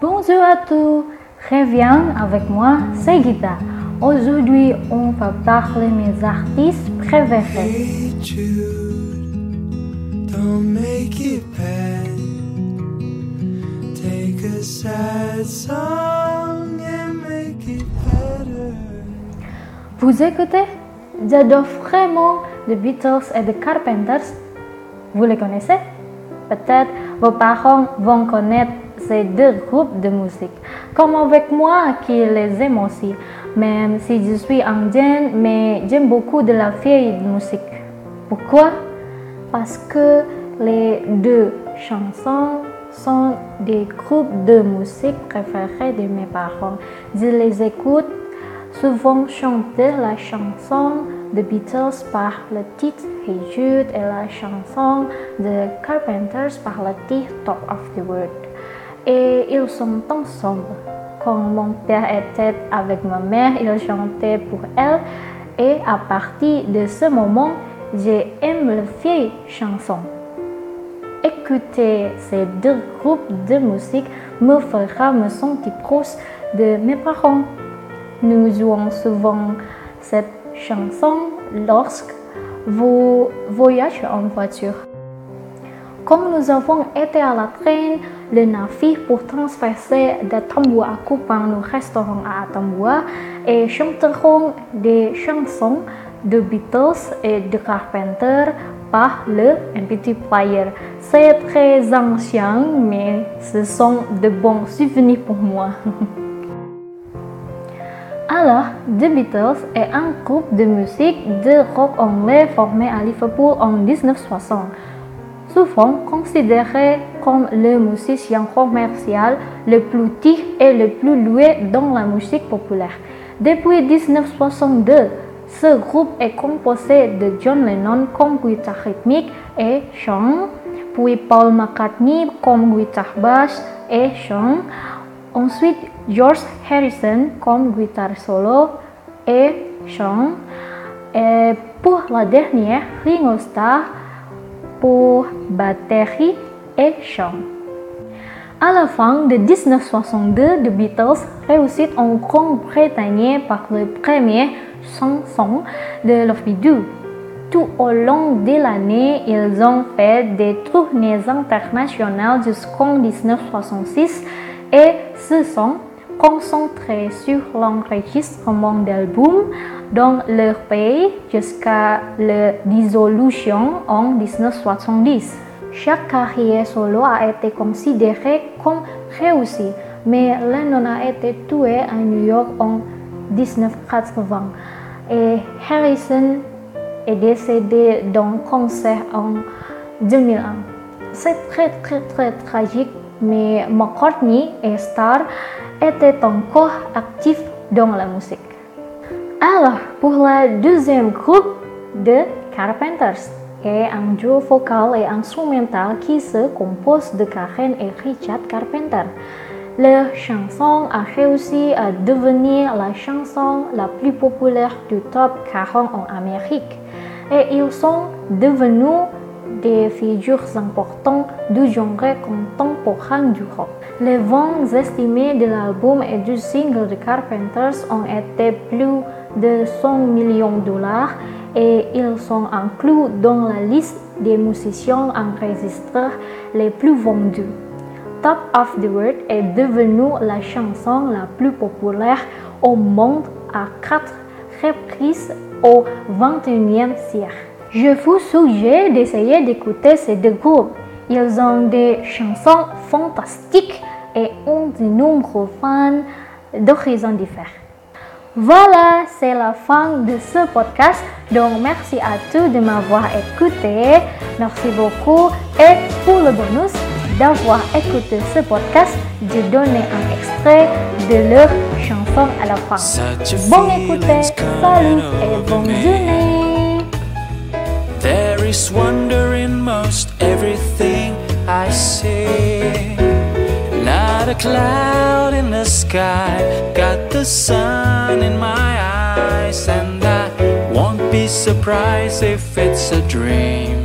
Bonjour à tous, reviens avec moi, c'est Gita. Aujourd'hui, on va parler de mes artistes préférés. Don't make it bad. Take a sad song and make it better. Vous écoutez J'adore vraiment les Beatles et les Carpenters. Vous les connaissez? Peut-être vos parents vont connaître deux groupes de musique, comme avec moi qui les aime aussi, même si je suis indienne, mais j'aime beaucoup de la vieille musique. Pourquoi? Parce que les deux chansons sont des groupes de musique préférés de mes parents. Je les écoute souvent chanter la chanson de Beatles par le titre Hey Jude et la chanson de Carpenters par le titre Top of the World. Et ils sont ensemble. Quand mon père était avec ma mère, il chantait pour elle. Et à partir de ce moment, j'aime les vieilles chansons. Écouter ces deux groupes de musique me fera me sentir proche de mes parents. Nous jouons souvent cette chanson lorsque vous voyagez en voiture. Quand nous avons été à la traîne, le navire pour transverser de Tambua à Kupang, nous resterons à Tambua et chanterons des chansons de Beatles et de Carpenter par le MP3 player. C'est très ancien, mais ce sont de bons souvenirs pour moi. Alors, The Beatles est un groupe de musique de rock anglais formé à Liverpool en 1960. Souvent considéré comme le musicien commercial le plus tir et le plus loué dans la musique populaire. Depuis 1962, ce groupe est composé de John Lennon comme guitare rythmique et chant, puis Paul McCartney comme guitare basse et chant, ensuite George Harrison comme guitare solo et chant, et pour la dernière, Ringo Starr pour batterie et chant. À la fin de 1962, The Beatles réussit en Grande-Bretagne par le premier chanson de Love Me Do. Tout au long de l'année, ils ont fait des tournées internationales jusqu'en 1966 et se sont concentrés sur l'enregistrement d'albums dans leur pays jusqu'à la dissolution en 1970. Chaque carrière solo a été considérée comme réussie, mais Lennon a été tué à New York en 1980 et Harrison est décédé d'un cancer en 2001. C'est très très très tragique, mais McCartney et Starr étaient encore actifs dans la musique. Alors, pour le deuxième groupe de Carpenters, est un duo vocal et instrumental qui se compose de Karen et Richard Carpenter. Leur chanson a réussi à devenir la chanson la plus populaire du top 40 en Amérique et ils sont devenus des figures importantes du genre contemporain du rock. Les ventes estimées de l'album et du single de Carpenters ont été plus de 100 millions de dollars et ils sont inclus dans la liste des musiciens enregistreurs les plus vendus. Top of the World est devenue la chanson la plus populaire au monde à quatre reprises au 21e siècle. Je vous suggère d'essayer d'écouter ces deux groupes. Ils ont des chansons fantastiques et ont de nombreux fans d'horizons différents. Voilà, c'est la fin de ce podcast. Donc, merci à tous de m'avoir écouté. Merci beaucoup. Et pour le bonus d'avoir écouté ce podcast, j'ai donné un extrait de leur chanson à la fin. Bon écoutez, salut et bonne journée. Is wonder in most everything I see. Not a cloud in the sky, got the sun in my eyes, and I won't be surprised if it's a dream.